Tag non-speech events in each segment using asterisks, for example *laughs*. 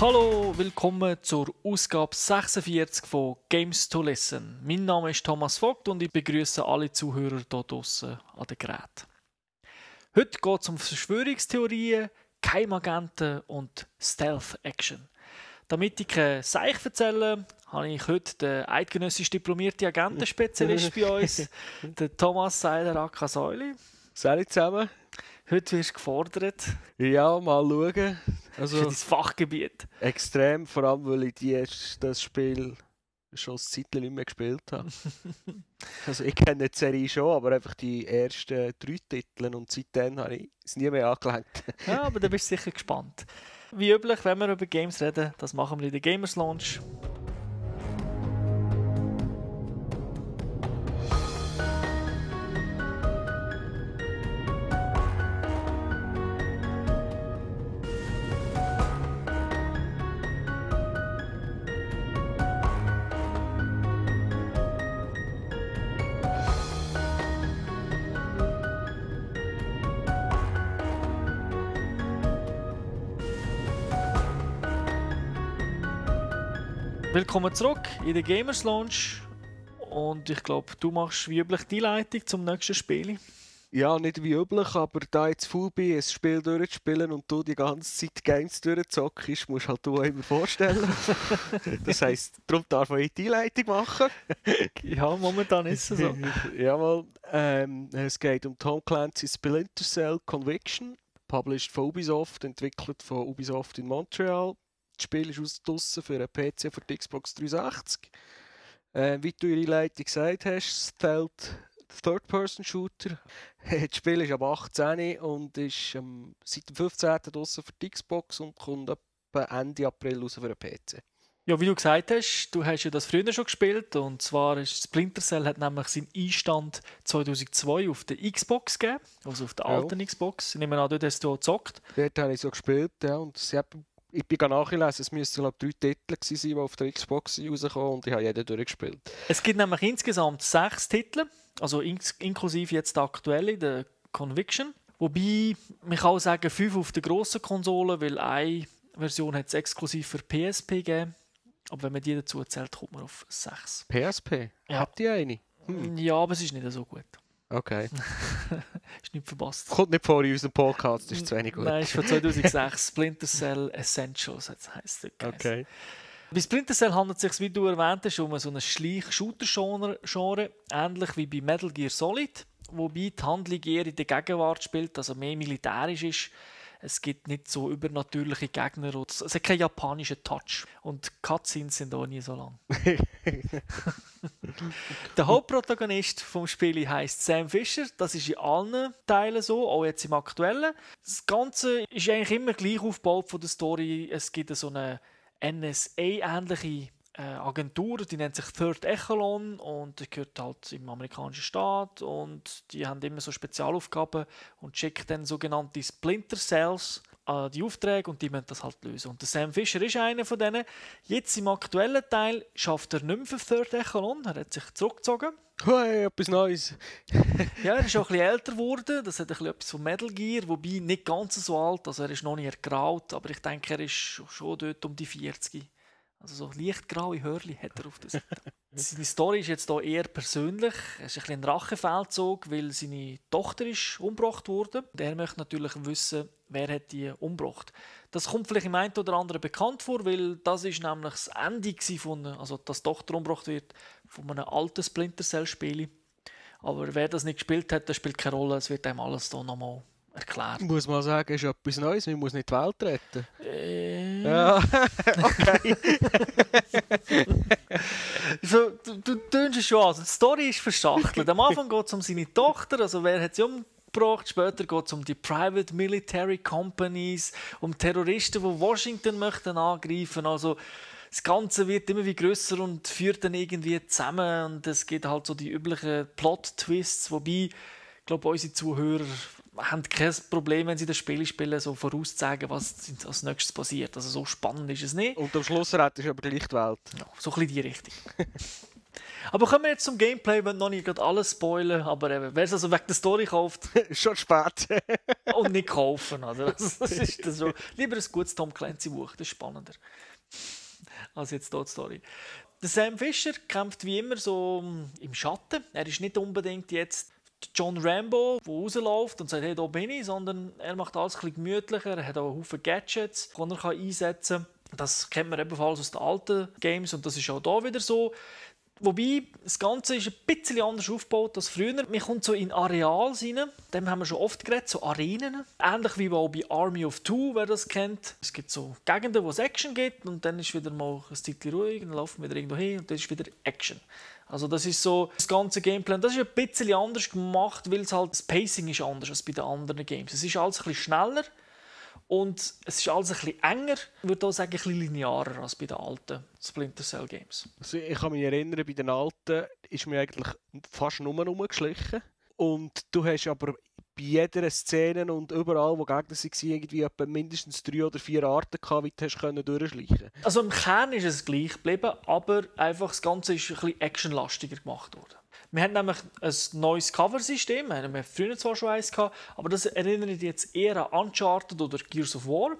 Hallo, willkommen zur Ausgabe 46 von Games to Listen. Mein Name ist Thomas Vogt und ich begrüße alle Zuhörer hier draußen an den Geräten. Heute geht es um Verschwörungstheorien, Keimagenten und Stealth-Action. Damit ich kein Seich erzähle, habe ich heute den eidgenössisch diplomierten Agentenspezialist bei uns, *laughs* den Thomas Seiler Akasäuli. Salut zusammen. Heute wirst du gefordert. Ja, mal schauen. Also, für dein Fachgebiet. Extrem, vor allem, weil ich die, das Spiel schon ein Zeitchen nicht mehr gespielt habe. *laughs* also ich kenne die Serie schon, aber einfach die ersten drei Titel und seitdem habe ich es nie mehr angelenkt. ja, aber da bist du sicher gespannt. Wie üblich, wenn wir über Games reden, das machen wir in der Gamers Launch. Willkommen zurück in der Gamers Launch. Und ich glaube, du machst wie üblich die Leitung zum nächsten Spiel. Ja, nicht wie üblich, aber da jetzt faul bin, ein Spiel durchzuspielen und du die ganze Zeit Games durchzockst, musst halt du immer vorstellen. *laughs* das heisst, darum darf ich die Leitung machen. ja, momentan ist es so. *laughs* Jawohl, ähm, es geht um Tom Clancy's Splinter Cell Conviction, published von Ubisoft, entwickelt von Ubisoft in Montreal. Das Spiel ist draussen für einen PC für die Xbox 360. Äh, wie du in der Leitung gesagt hast, Stealth Third-Person-Shooter. *laughs* das Spiel ist ab 18 und ist ähm, seit dem 15. draussen für die Xbox und kommt etwa Ende April raus für einen PC. Ja, wie du gesagt hast, du hast ja das früher schon gespielt und zwar ist Splinter Cell hat nämlich seinen Einstand 2002 auf der Xbox gegeben, also auf der alten ja. Xbox. Ich nehme an, dort hast du gezockt. Dort habe ich so gespielt, ja, und sie haben ich bin nachgelesen, es müssten glaube drei Titel sein, die auf der Xbox rauskommen und ich habe jeden durchgespielt. Es gibt nämlich insgesamt sechs Titel, also in inklusive jetzt der aktuelle, der Conviction. Wobei, man kann auch sagen, fünf auf der grossen Konsole, weil eine Version hat es exklusiv für PSP gegeben. Aber wenn man die dazu zählt, kommt man auf sechs. PSP? Ja. Habt ihr eine? Hm. Ja, aber es ist nicht so gut. Okay. *laughs* ist nicht verpasst. Kommt nicht vor in unserem Podcast, ist zu wenig gut. Nein, ist von 2006. *laughs* Splinter Cell Essentials heisst es. Okay. Bei Splinter Cell handelt es sich, wie du erwähnt hast, um so ein Schleich-Shooter-Genre, ähnlich wie bei Metal Gear Solid, wobei die Handlung eher in der Gegenwart spielt, also mehr militärisch ist es gibt nicht so übernatürliche Gegner. Es hat keinen japanischen Touch. Und Cutscenes sind auch nie so lang. *laughs* der Hauptprotagonist vom Spiel heißt Sam Fisher. Das ist in allen Teilen so, auch jetzt im aktuellen. Das Ganze ist eigentlich immer gleich aufgebaut von der Story. Es gibt so eine NSA-ähnliche äh, Agentur, die nennt sich Third Echelon und die gehört halt im amerikanischen Staat und die haben immer so Spezialaufgaben und schicken dann sogenannte Splinter Cells an die Aufträge und die müssen das halt lösen. Und der Sam Fisher ist einer von denen. Jetzt im aktuellen Teil schafft er nicht mehr für Third Echelon, er hat sich zurückgezogen. Hey, etwas Neues. *laughs* ja, er ist auch ein bisschen älter geworden. Das hat ein bisschen etwas von Metal Gear, wobei nicht ganz so alt. Also er ist noch nicht ergraut, aber ich denke, er ist schon dort um die 40. Also so lichtgraue Hörli hat er auf der Seite. *laughs* seine Story ist jetzt hier eher persönlich. Es ist ein, ein Rachefeldzug, weil seine Tochter ist umgebracht wurde. Und er möchte natürlich wissen, wer hat die umgebracht. Das kommt vielleicht im einen oder anderen bekannt vor, weil das ist nämlich das Ende von, also dass die Tochter umgebracht wird, von einem alten Splinter Cell Spiel. Aber wer das nicht gespielt hat, das spielt keine Rolle. Es wird einem alles hier nochmal erklärt. Muss man sagen, ist etwas Neues, man muss nicht die Welt retten. Äh. Ja, *laughs* okay. *laughs* so, du, du tönst es schon an. Also die Story ist verschachtelt. Am Anfang geht es um seine Tochter, also wer hat sie umgebracht. Später geht es um die Private Military Companies, um Terroristen, die Washington möchten angreifen. Also das Ganze wird immer wie größer und führt dann irgendwie zusammen und es gibt halt so die üblichen Plot-Twists, wobei ich glaube, unsere Zuhörer haben kein Problem, wenn sie das Spiel spielen, so vorauszusagen, was als nächstes passiert. Also so spannend ist es nicht. Und am Schluss rettest du aber gleich die Welt. Ja, so ein bisschen die Richtung. *laughs* Aber kommen wir jetzt zum Gameplay, wenn noch nicht gerade alles spoilern, aber eben, wer es also wegen der Story kauft *laughs* Schon spät. *laughs* und nicht kaufen, oder? Das, das ist das so. Lieber ein gutes Tom Clancy Buch, das ist spannender. Als jetzt hier die Story. Der Sam Fisher kämpft wie immer so im Schatten. Er ist nicht unbedingt jetzt John Rambo, der rausläuft und sagt, hey, da bin ich, sondern er macht alles ein bisschen gemütlicher, er hat auch Haufen Gadgets, die er einsetzen kann. Das kennt man ebenfalls aus den alten Games und das ist auch da wieder so. Wobei, das Ganze ist ein bisschen anders aufgebaut als früher. Man kommt so in Areals rein, dem haben wir schon oft geredet, so Arenen. Ähnlich wie auch bei Army of Two, wer das kennt. Es gibt so Gegenden, wo es Action gibt und dann ist wieder mal ein Zeitchen ruhig, dann laufen wir wieder irgendwo hin und dann ist wieder Action. Also das ist so das ganze Gameplay. Das ist ein bisschen anders gemacht, weil es halt das Pacing ist anders als bei den anderen Games. Es ist alles ein bisschen schneller und es ist alles ein bisschen enger, ich würde auch sagen, ein bisschen linearer als bei den alten Splinter Cell Games. Also ich kann mich erinnern, bei den alten ist mir eigentlich fast nur rumgeschlichen. Und du hast aber bei jeder Szene und überall, wo Gegner waren, irgendwie etwa mindestens drei oder vier Arten gehabt, wie du hast können durchschleichen Also im Kern ist es gleich geblieben, aber einfach das Ganze ist ein bisschen actionlastiger gemacht worden. Wir haben nämlich ein neues Cover-System, wir haben früher zwar schon eins gehabt, aber das erinnert jetzt eher an Uncharted oder Gears of War.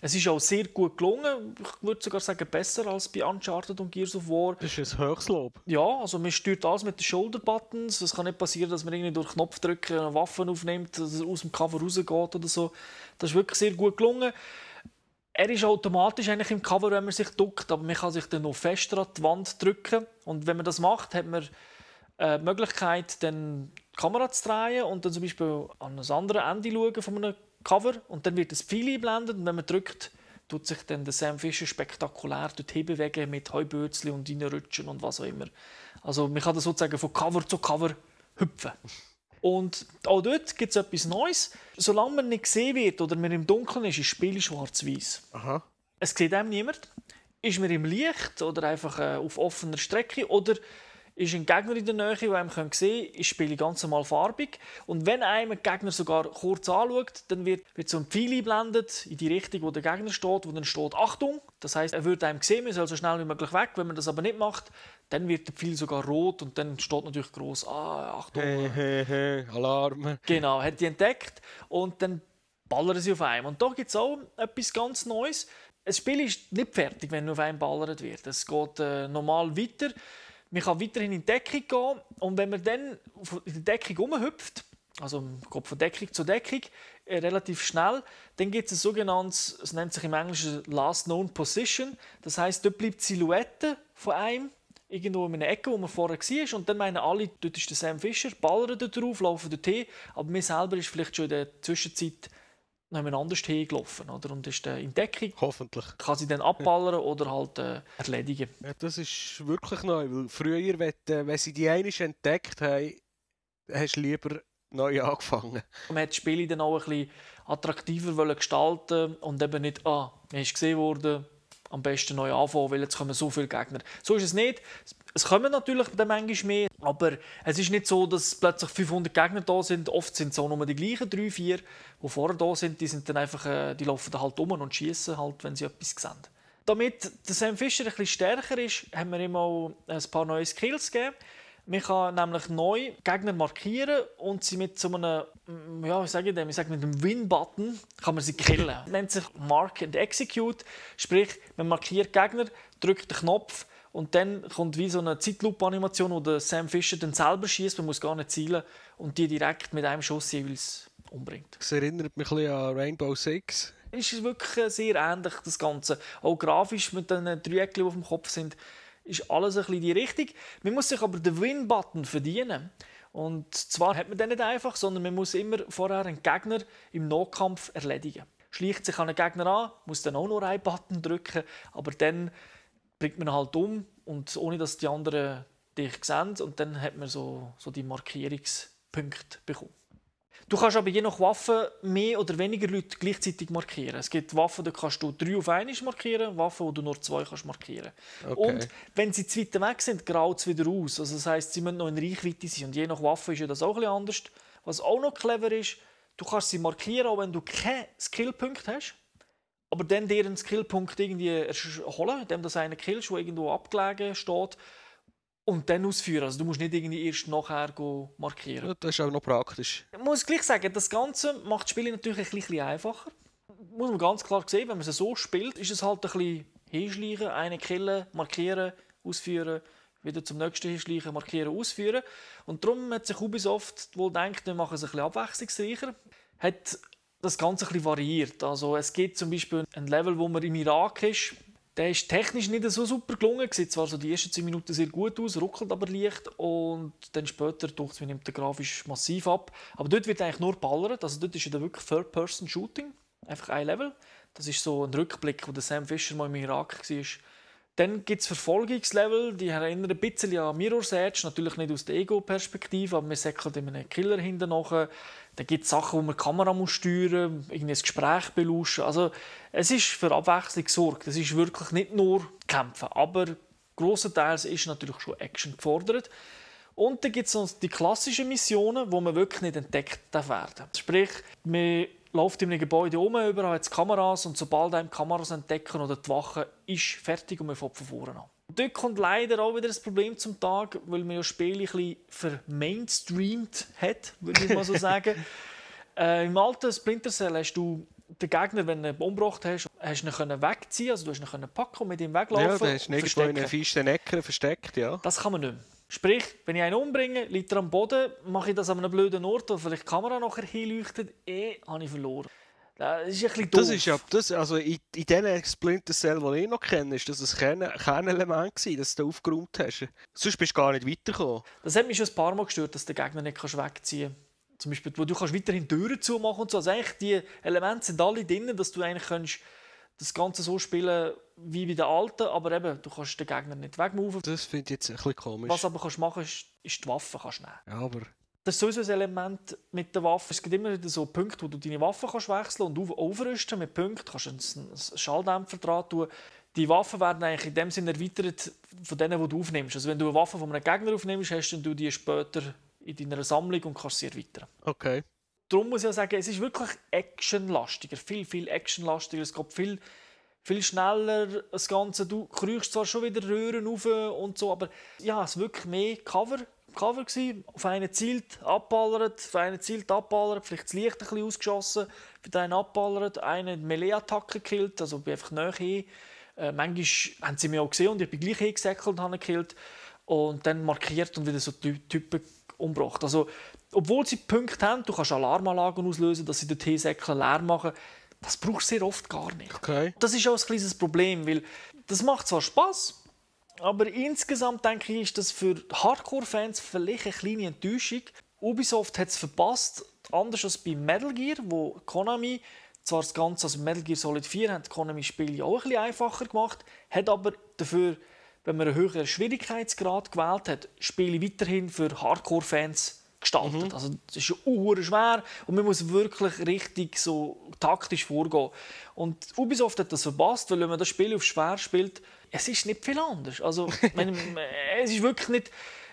Es ist auch sehr gut gelungen, ich würde sogar sagen besser als bei Uncharted und Gears of War. Das ist ein Höchstlob. Ja, also man steuert alles mit den Shoulder-Buttons. Es kann nicht passieren, dass man irgendwie durch Knopfdrücken eine Waffe aufnimmt, dass es aus dem Cover rausgeht oder so. Das ist wirklich sehr gut gelungen. Er ist automatisch eigentlich im Cover, wenn man sich duckt, aber man kann sich dann noch fester an die Wand drücken. Und wenn man das macht, hat man äh, die Möglichkeit, dann die Kamera zu drehen und dann zum Beispiel an ein anderes Ende schauen von einem Cover und dann wird das Pfeil eingeblendet und wenn man drückt, tut sich dann der Sam Fisher spektakulär dorthin bewegen mit Heubürzli und reinrutschen und was auch immer. Also man kann das sozusagen von Cover zu Cover hüpfen. Und auch dort gibt es etwas Neues. Solange man nicht gesehen wird oder man im Dunkeln ist, ist das Spiel schwarz-weiß. Es sieht einem niemand. Ist man im Licht oder einfach äh, auf offener Strecke oder ist ein Gegner in der Nähe, den einem sehen kann, ist Spiel ganz normal farbig. Und wenn einem ein Gegner sogar kurz anschaut, dann wird, wird so ein Pfeil eingeblendet in die Richtung, wo der Gegner steht, wo dann steht Achtung. Das heißt, er wird einem sehen, man soll so schnell wie möglich weg. Wenn man das aber nicht macht, dann wird der Pfeil sogar rot und dann steht natürlich groß ah, Achtung. Hey, hey, hey, Alarm. Genau, hat die entdeckt und dann ballern sie auf einem. Und da gibt es auch etwas ganz Neues. Das Spiel ist nicht fertig, wenn auf einem ballert wird. Es geht äh, normal weiter. Man kann weiterhin in die Deckung gehen und wenn man dann in die Deckung umhüpft, also geht von Deckung zu Deckung, äh, relativ schnell, dann gibt es ein sogenanntes, es nennt sich im Englischen Last Known Position. Das heißt, dort bleibt die Silhouette von einem irgendwo in einer Ecke, wo man vorher war. Und dann meinen alle, dort ist der Sam Fischer, ballern dort drauf, laufen dort hin. Aber mir selber ist vielleicht schon in der Zwischenzeit anders hingelaufen oder? und ist in Deckung. Hoffentlich. Kann sie dann abballern oder halt äh, erledigen. Ja, das ist wirklich neu, weil früher, wenn, äh, wenn sie die eine entdeckt haben, hast du lieber neu angefangen. Man hat die Spiele dann auch ein bisschen attraktiver gestalten und eben nicht, ah, man ist gesehen worden, am besten neu anfangen, weil jetzt kommen so viele Gegner. So ist es nicht. Es kommen natürlich dann manchmal mehr, aber es ist nicht so, dass plötzlich 500 Gegner da sind. Oft sind es auch nur die gleichen drei, vier, die vorher da sind. Die sind dann einfach, äh, die laufen dann halt um und schießen halt, wenn sie etwas sehen. Damit der Sam Fisher ein bisschen stärker ist, haben wir auch ein paar neue Skills gegeben. Man kann nämlich neu Gegner markieren und sie mit so einem, mm, ja, wie sage ich dem, ich sage mit einem Win-Button kann man sie killen. Das *laughs* nennt sich Mark and Execute, sprich, man markiert Gegner, drückt den Knopf und dann kommt wie so eine Zeitlupe-Animation, wo der Sam Fisher dann selber schießt, man muss gar nicht zielen und die direkt mit einem Schuss jeweils umbringt. Das erinnert mich ein bisschen an Rainbow Six. Es ist wirklich sehr ähnlich, das Ganze. Auch grafisch mit den Dreiecken, die auf dem Kopf sind, ist alles ein bisschen die Richtung. Man muss sich aber den Win-Button verdienen. Und zwar hat man den nicht einfach, sondern man muss immer vorher einen Gegner im Nahkampf erledigen. Schleicht sich an einen Gegner an, muss dann auch noch einen Button drücken, aber dann bringt man halt um und ohne dass die anderen dich sehen und dann hat man so, so die Markierungspunkte bekommen. Du kannst aber je nach Waffe mehr oder weniger Leute gleichzeitig markieren. Es gibt Waffen, da kannst du drei auf einmal markieren, Waffen, wo du nur zwei kannst markieren. Okay. Und wenn sie zu weit weg sind, graut es wieder aus. Also das heißt, sie müssen noch in Reichweite sein. Und je nach Waffe ist ja das auch ein bisschen anders. Was auch noch clever ist, du kannst sie markieren, auch wenn du keinen Skillpunkt hast aber dann dir einen Skillpunkt irgendwie holen, indem das einer killst, der irgendwo abgelegen steht. Und dann ausführen. Also du musst nicht irgendwie erst nachher markieren. Ja, das ist auch noch praktisch. Ich muss gleich sagen, das Ganze macht das Spiel natürlich ein bisschen einfacher. Muss man ganz klar sehen, wenn man es so spielt, ist es halt ein bisschen hinschleichen, eine killen, markieren, ausführen, wieder zum nächsten hinschleichen, markieren, ausführen. Und darum hat sich Ubisoft wohl gedacht, wir machen es ein bisschen abwechslungsreicher. Hat das Ganze ein bisschen variiert. Also es gibt zum Beispiel ein Level, wo man im Irak ist, der ist technisch nicht so super gelungen. Sieht zwar so die ersten 10 Minuten sehr gut aus, ruckelt aber leicht und dann später durch nimmt der grafisch massiv ab. Aber dort wird eigentlich nur ballert. Also dort ist ja wirklich Third-Person-Shooting. Einfach ein Level. Das ist so ein Rückblick, wo der Sam Fisher mal im Irak war. Dann gibt es Verfolgungslevel, die erinnern ein bisschen an Mirror's Edge, natürlich nicht aus der Ego-Perspektive, aber man säckelt in einem Killer hinten nachher. Dann gibt es Sachen, wo man die Kamera muss steuern muss, irgendwie ein Gespräch belauschen. Also es ist für Abwechslung gesorgt. Es ist wirklich nicht nur Kämpfen, aber grossenteils ist natürlich schon Action gefordert. Und dann gibt es die klassischen Missionen, wo man wirklich nicht entdeckt werden. Sprich, man läuft in einem Gebäude um, überall hat es Kameras und sobald einem Kameras entdecken oder die Wache ist fertig und man fährt von vorne an. Dort kommt leider auch wieder das Problem zum Tag, weil man ja Spiele ein vermainstreamt hat, würde ich mal so sagen. *laughs* äh, Im alten Splinter Cell hast du den Gegner, wenn du ihn umgebracht hast, hast du ihn wegziehen also du hast ihn packen und mit ihm weglaufen. Ja, der ist irgendwo in einer feisten Ecke versteckt, ja. Das kann man nicht mehr. Sprich, wenn ich einen umbringe, liegt er am Boden, mache ich das an einem blöden Ort, wo vielleicht die Kamera nachher hinleuchtet, eh, habe ich verloren. Das ist ein bisschen doof. Das ist ja, das, also in, in den Splinter Cell, die ich noch kenne, ist das ein Kern, Kernelement gewesen, dass du aufgeräumt hast. Sonst bist du gar nicht weitergekommen. Das hat mich schon ein paar Mal gestört, dass der Gegner nicht kannst wegziehen kannst. Zum Beispiel, wo du kannst weiterhin Türen zumachen und so. Also eigentlich die Elemente sind alle drin, dass du eigentlich kannst das Ganze so spielen wie bei den alten, aber eben, du kannst den Gegner nicht wegmoven. Das finde ich jetzt ein bisschen komisch. Was aber kannst machen ist, ist die Waffe kannst nehmen. Ja, aber... Das ist sowieso ein Element mit der Waffe. Es gibt immer wieder so Punkte, wo du deine Waffe kannst wechseln und aufrüsten mit Punkten. Du kannst einen Schalldämpfer dran tun. Die Waffen werden eigentlich in dem Sinne erweitert von denen, die du aufnimmst. Also wenn du eine Waffe von einem Gegner aufnimmst, hast du die später in deiner Sammlung und kannst sie erweitern. Okay darum muss ich ja sagen, es ist wirklich actionlastiger, viel, viel actionlastiger. Es geht viel, viel schneller, das Ganze. Du kriegst zwar schon wieder Röhren auf und so, aber ja, es war wirklich mehr Cover. Cover gewesen. Auf einen zielt, abballert, auf einen zielt, abballert, vielleicht das Licht ein bisschen ausgeschossen, für einen abballert, einen Melee-Attacke gekillt, also bin einfach näher hin. Äh, manchmal haben sie mich auch gesehen und ich bin gleich hingesäckelt und habe gekillt. Und dann markiert und wieder so Typen umgebracht. Also obwohl sie Punkte haben, du kannst Alarmanlagen auslösen, dass sie den Teesäckchen leer machen. Das brauchst du sehr oft gar nicht. Okay. Das ist auch ein kleines Problem, weil das macht zwar Spaß, aber insgesamt denke ich, ist das für Hardcore-Fans vielleicht eine kleine Enttäuschung. Ubisoft hat es verpasst, anders als bei Metal Gear, wo Konami zwar das Ganze, also Metal Gear Solid 4, hat Konami Spiele auch ein bisschen einfacher gemacht, hat aber dafür, wenn man einen höheren Schwierigkeitsgrad gewählt hat, Spiele weiterhin für Hardcore-Fans gestaltet. Mhm. Also das ist ja schwer und man muss wirklich richtig so taktisch vorgehen. Und Ubisoft hat das verpasst, weil wenn man das Spiel auf schwer spielt, es ist nicht viel anders. Also *laughs* meine, es ist wirklich nicht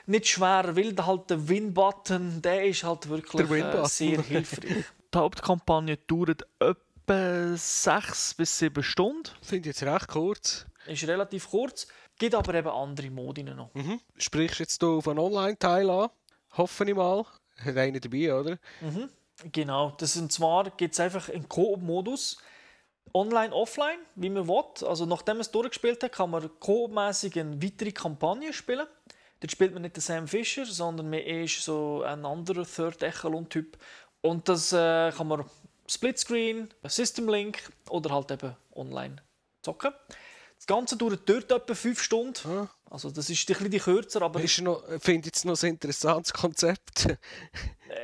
nicht schwer, weil halt der Win-Button, der ist halt wirklich äh, sehr hilfreich. *laughs* Die Hauptkampagne dauert etwa sechs bis sieben Stunden. Finde ich jetzt recht kurz. Ist relativ kurz, gibt aber eben andere Modi noch. Mhm. Sprichst jetzt auf einen Online-Teil an? Hoffe ich mal. Hat einer dabei, oder? Mhm. Genau, das und zwar gibt es einfach einen Koop-Modus. Online, offline, wie man will. Also nachdem man es durchgespielt hat, kann man koopmäßig eine weitere Kampagne spielen. Dort spielt man nicht den Sam Fisher, sondern man ist so ein anderer Third Echelon-Typ. Und das äh, kann man Splitscreen, System Link oder halt eben online zocken. Das Ganze dauert dort etwa 5 Stunden. Ja. Also das ist ein bisschen kürzer, aber... Ich finde jetzt noch ein interessantes Konzept.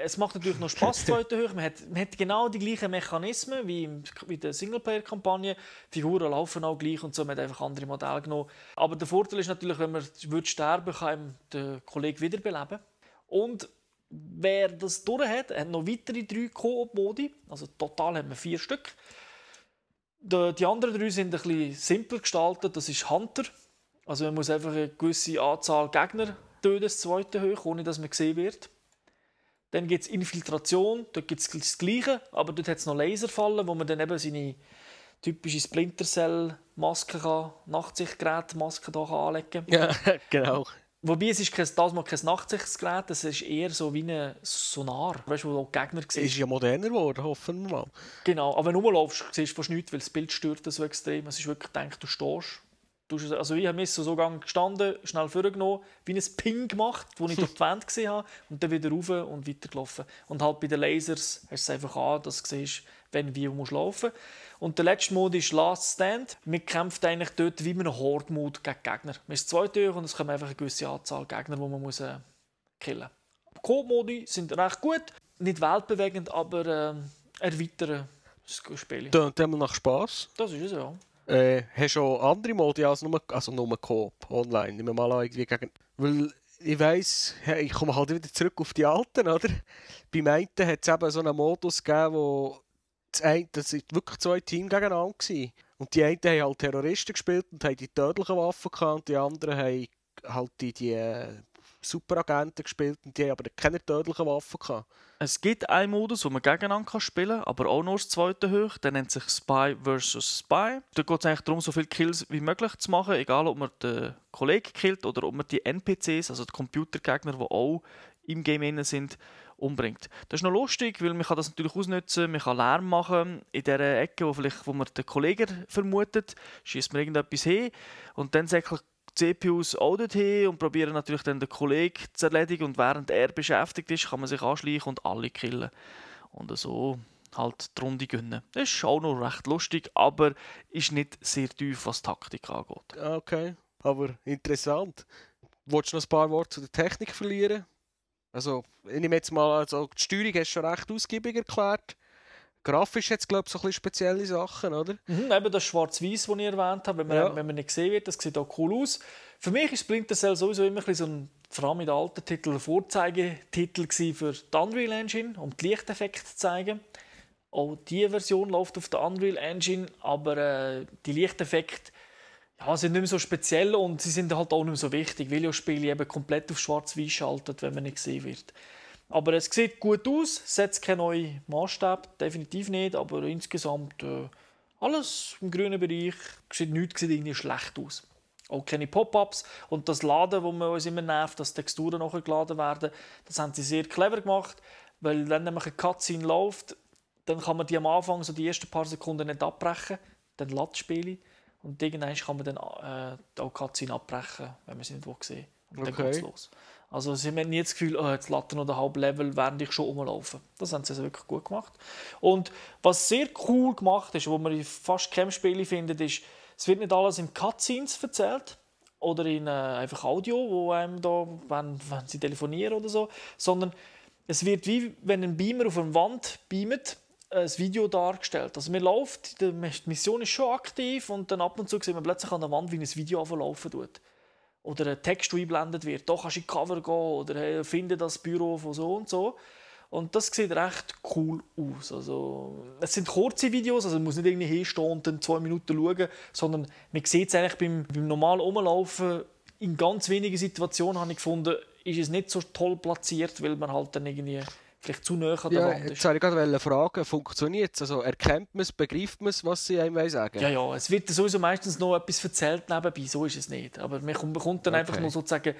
es macht natürlich noch Spaß, zweite Höhe. Man hat, man hat genau die gleichen Mechanismen wie in der Singleplayer-Kampagne. Die Figuren laufen auch gleich und so. Man hat einfach andere Modelle genommen. Aber der Vorteil ist natürlich, wenn man würde sterben kann der Kollege wiederbeleben. Und wer das durch hat, hat noch weitere drei Koop-Modi. Also total haben wir vier Stück. Die anderen drei sind ein bisschen simpel gestaltet. Das ist Hunter. Also man muss einfach eine gewisse Anzahl Gegner töten, das zweite hoch, ohne dass man gesehen wird. Dann gibt es Infiltration, dort gibt es das Gleiche, aber dort hat es noch Laserfallen, wo man dann eben seine typische Splinter Cell Maske kann, Nachtsichtgerät Maske da anlegen kann. Ja, *laughs* genau. Wobei es ist kein, das mal kein Nachtsichtgerät, es ist eher so wie ein Sonar, weißt du, wo die Gegner siehst. Ist ja moderner geworden, hoffen wir mal. Genau, aber wenn du rumlaufst, siehst du fast nichts, weil das Bild stört so extrem. Es ist wirklich gedacht, du stehst. Also ich habe mich so gestanden, schnell vorgenommen, wie ein Ping gemacht, wo ich *laughs* durch die Wand gesehen habe und dann wieder rauf und weitergelaufen. Und halt bei den Lasers hast du es einfach an, dass du siehst, wenn wie du musst laufen Und der letzte Mode ist Last Stand. Man kämpft eigentlich dort wie in einem Horde-Mode gegen Gegner. Man ist zwei durch und es kommen einfach eine gewisse Anzahl Gegner, die man muss, äh, killen muss. Coop-Modi sind recht gut, nicht weltbewegend, aber äh, erweitern das Spiel. Tönt immer nach Spass. Das ist es ja. Äh, hast du auch andere Modi als nur, also nur Coop online? Nehmen wir mal irgendwie gegen... Weil ich weiss, ich komme halt wieder zurück auf die alten, oder? Beim einen hat es eben so einen Modus gegeben, wo das eine, das sind wirklich zwei Teams gegeneinander gewesen. Und die einen haben halt Terroristen gespielt und haben die tödlichen Waffen gehabt und die anderen haben halt die, die äh, Superagenten gespielt und die haben aber keine tödlichen Waffen gehabt. Es gibt einen Modus, wo man gegeneinander spielen kann, aber auch nur das zweite hoch. Der nennt sich Spy vs. Spy. Da geht es eigentlich darum, so viele Kills wie möglich zu machen, egal ob man den Kollegen killt oder ob man die NPCs, also die Computergegner, die auch im Game sind, umbringt. Das ist noch lustig, weil man kann das natürlich ausnutzen, man kann Lärm machen in der Ecke, wo, vielleicht, wo man den Kollegen vermutet, schießt man irgendetwas hin und dann säckelt CPUs auch dorthin und probieren natürlich dann den Kollegen zu erledigen und während er beschäftigt ist, kann man sich anschleichen und alle killen. Und so halt die Runde gönnen. Das ist auch noch recht lustig, aber ist nicht sehr tief, was Taktik angeht. Ah, Okay, aber interessant. Wolltest du noch ein paar Worte zu der Technik verlieren? Also, ich nehme jetzt mal, also die Steuerung hast du schon recht ausgiebig erklärt. Grafisch jetzt, glaube ich, so ein bisschen spezielle Sachen, oder? Mhm, eben das Schwarz-Weiß, das ich erwähnt habe, wenn man, Ja. wenn man nicht gesehen wird, das sieht auch cool aus. Für mich ist Splinter Cell sowieso immer ein so ein, vor allem mit alten Titeln, ein Vorzeigetitel für die Unreal Engine, um die Lichteffekte zu zeigen. Auch diese Version läuft auf der Unreal Engine, aber äh, die Lichteffekte ja, sind nicht mehr so speziell und sie sind halt auch nicht mehr so wichtig, weil ja Spiele eben komplett auf Schwarz-Weiß schaltet, wenn man nicht gesehen wird. Aber es sieht gut aus, setzt keinen neuen Maßstab, definitiv nicht, aber insgesamt äh, alles im grünen Bereich. Sieht nichts sieht irgendwie schlecht aus. Auch keine Pop-ups und das Laden, wo man uns immer nervt, dass Texturen nachher geladen werden, das haben sie sehr clever gemacht, weil wenn nämlich eine Cutscene läuft, dann kann man die am Anfang so die ersten paar Sekunden nicht abbrechen, dann lädt das Spiel und irgendwann kann man dann äh, auch die Cutscene abbrechen, wenn man sie nicht sehen will. Und dann Okay. geht's los. Also sie haben nie das Gefühl, oh, jetzt lädt noch den halben Level, während ich schon rumlaufe. Das haben sie also wirklich gut gemacht. Und was sehr cool gemacht ist, wo man in fast keinem Spiel findet, ist, es wird nicht alles in Cutscenes erzählt oder in äh, einfach Audio, wo einem da, wenn, wenn sie telefonieren oder so, sondern es wird wie wenn ein Beamer auf einer Wand beamt, ein Video dargestellt. Also man läuft, die Mission ist schon aktiv und dann ab und zu sieht man plötzlich an der Wand, wie ein Video anlaufen tut. Oder ein Text, der eingeblendet wird. Da kannst du in die Cover gehen oder hey, finde das Büro von so und so. Und das sieht recht cool aus. Also, es sind kurze Videos, also man muss nicht irgendwie hinstehen und dann zwei Minuten schauen, sondern man sieht es eigentlich beim, beim normalen Umlaufen in ganz wenigen Situationen, habe ich gefunden, ist es nicht so toll platziert, weil man halt dann irgendwie vielleicht zu nah an der Ja, Wand ist. jetzt wollte ich gerade fragen, funktioniert es? Also erkennt man es, begreift man es, was sie einem sagen Ja, ja, es wird sowieso meistens noch etwas erzählt nebenbei, so ist es nicht. Aber man kommt- bekommt dann einfach Okay. noch sozusagen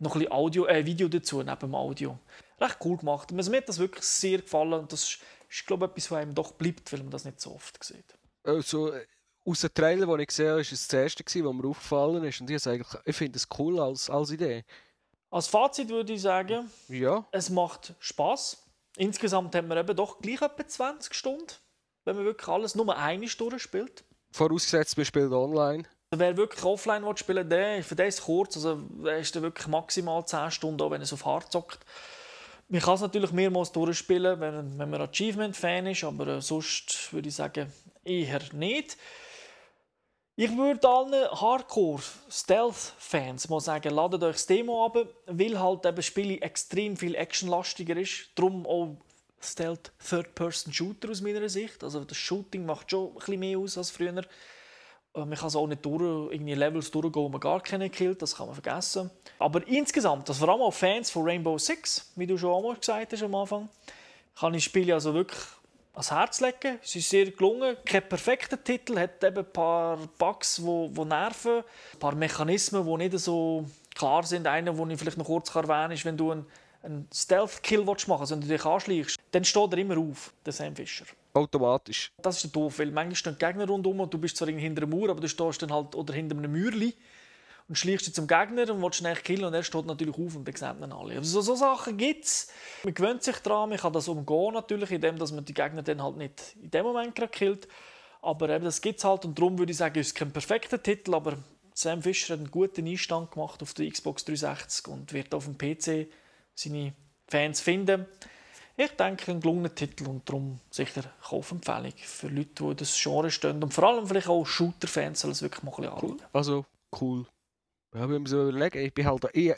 noch ein bisschen Audio, äh, Video dazu, neben dem Audio. Recht cool gemacht. Also, mir hat das wirklich sehr gefallen und das ist, ist glaube ich, etwas, was einem doch bleibt, weil man das nicht so oft sieht. Also, äh, aus den Trailer, den ich gesehen habe, war es das erste, was mir aufgefallen ist. Und ich, eigentlich- ich finde es cool als, als Idee. Als Fazit würde ich sagen, Ja, es macht Spaß. Insgesamt haben wir eben doch gleich etwa 20 Stunden, wenn man wirklich alles nur eine Stunde spielt. vorausgesetzt, wir spielen online. Also Wer wirklich offline will spielen der, für den ist es kurz. Also ist dann wirklich maximal 10 Stunden, auch wenn er es auf hart zockt. Man kann es natürlich mehrmals durchspielen, wenn, wenn man Achievement-Fan ist, aber äh, sonst würde ich sagen, eher nicht. Ich würde allen Hardcore-Stealth-Fans sagen, ladet euch das Demo ab, weil halt eben das Spiel extrem viel actionlastiger ist. Darum auch Stealth Third-Person-Shooter aus meiner Sicht. Also das Shooting macht schon ein bisschen mehr aus als früher. Äh, Man kann so auch nicht durch, irgendwie Levels durchgehen, wo man gar keinen killt, das kann man vergessen. Aber insgesamt, das vor allem auch Fans von Rainbow Six, wie du schon einmal gesagt hast am Anfang, kann ich das Spiel also wirklich ans Herz legen. Es ist sehr gelungen, kein perfekter Titel, hat eben ein paar Bugs, die, die nerven, ein paar Mechanismen, die nicht so klar sind. Einer, den ich vielleicht noch kurz erwähnen kann, ist, wenn du einen, einen Stealth-Kill machen willst, also wenn du dich anschleichst, dann steht er immer auf, der Sam Fisher. Automatisch. Das ist doof, weil manchmal stehen Gegner rundum und du bist zwar hinter einem Mauer, aber du stehst dann halt oder hinter einem Mürli und schleichst dich zum Gegner und willst ihn eigentlich killen und er steht natürlich auf und dann sehen ihn alle. Also so, so Sachen gibt es. Man gewöhnt sich daran, man kann das umgehen natürlich, indem dass man die Gegner dann halt nicht in dem Moment gerade killt. Aber eben, das gibt es halt und darum würde ich sagen, es ist kein perfekter Titel, aber Sam Fisher hat einen guten Einstand gemacht auf der Xbox 360 und wird auf dem PC seine Fans finden. Ich denke, ein gelungener Titel und darum sicher Kaufempfehlung für Leute, die in das Genre stehen und vor allem vielleicht auch Shooter-Fans sollen es wirklich mal ein bisschen anschauen. Also, cool. Ja, man so überlegen, ich bin halt, ich,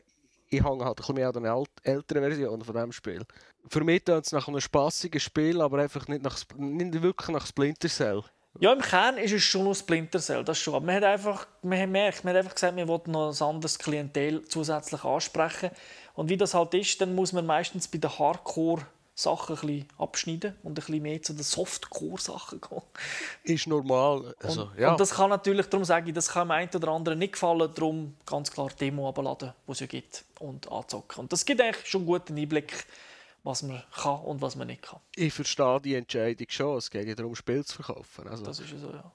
ich hänge halt ein bisschen mehr an den älteren Versionen von diesem Spiel. Für mich ist es nach einem spassigen Spiel, aber einfach nicht, nach, nicht wirklich nach Splinter Cell. Ja, im Kern ist es schon noch Splinter Cell, das schon. Man hat einfach, man hat gemerkt, man hat einfach gesagt, wir wollten noch ein anderes Klientel zusätzlich ansprechen. Und wie das halt ist, dann muss man meistens bei den Hardcore Sachen ein bisschen abschneiden und ein bisschen mehr zu den Softcore-Sachen gehen. Ist normal. Also, und, ja. und das kann natürlich, darum sage ich, das kann dem einen oder anderen nicht gefallen, darum ganz klar Demo abladen, die es ja gibt und anzocken. Und das gibt eigentlich schon einen guten Einblick, was man kann und was man nicht kann. Ich verstehe die Entscheidung schon, es geht darum, Spiel zu verkaufen. Also. Das ist ja so, ja.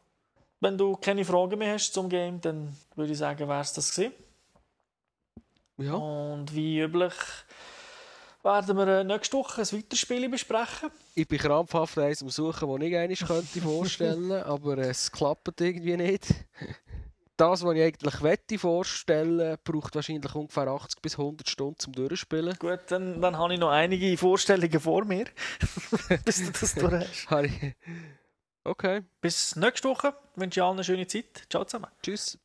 Wenn du keine Fragen mehr hast zum Game, dann würde ich sagen, wäre es das gewesen. Ja. Und wie üblich werden wir nächste Woche ein weiteres Spiel besprechen. Ich bin krampfhaft eins am Suchen, das ich eigentlich *laughs* könnte vorstellen aber es klappt irgendwie nicht. Das, was ich eigentlich wette vorstellen braucht wahrscheinlich ungefähr 80 bis 100 Stunden zum Durchspielen. Gut, dann, dann habe ich noch einige Vorstellungen vor mir, *laughs* bis du das durch hast. *laughs* Okay. Bis nächste Woche. Ich wünsche allen eine schöne Zeit. Ciao zusammen. Tschüss.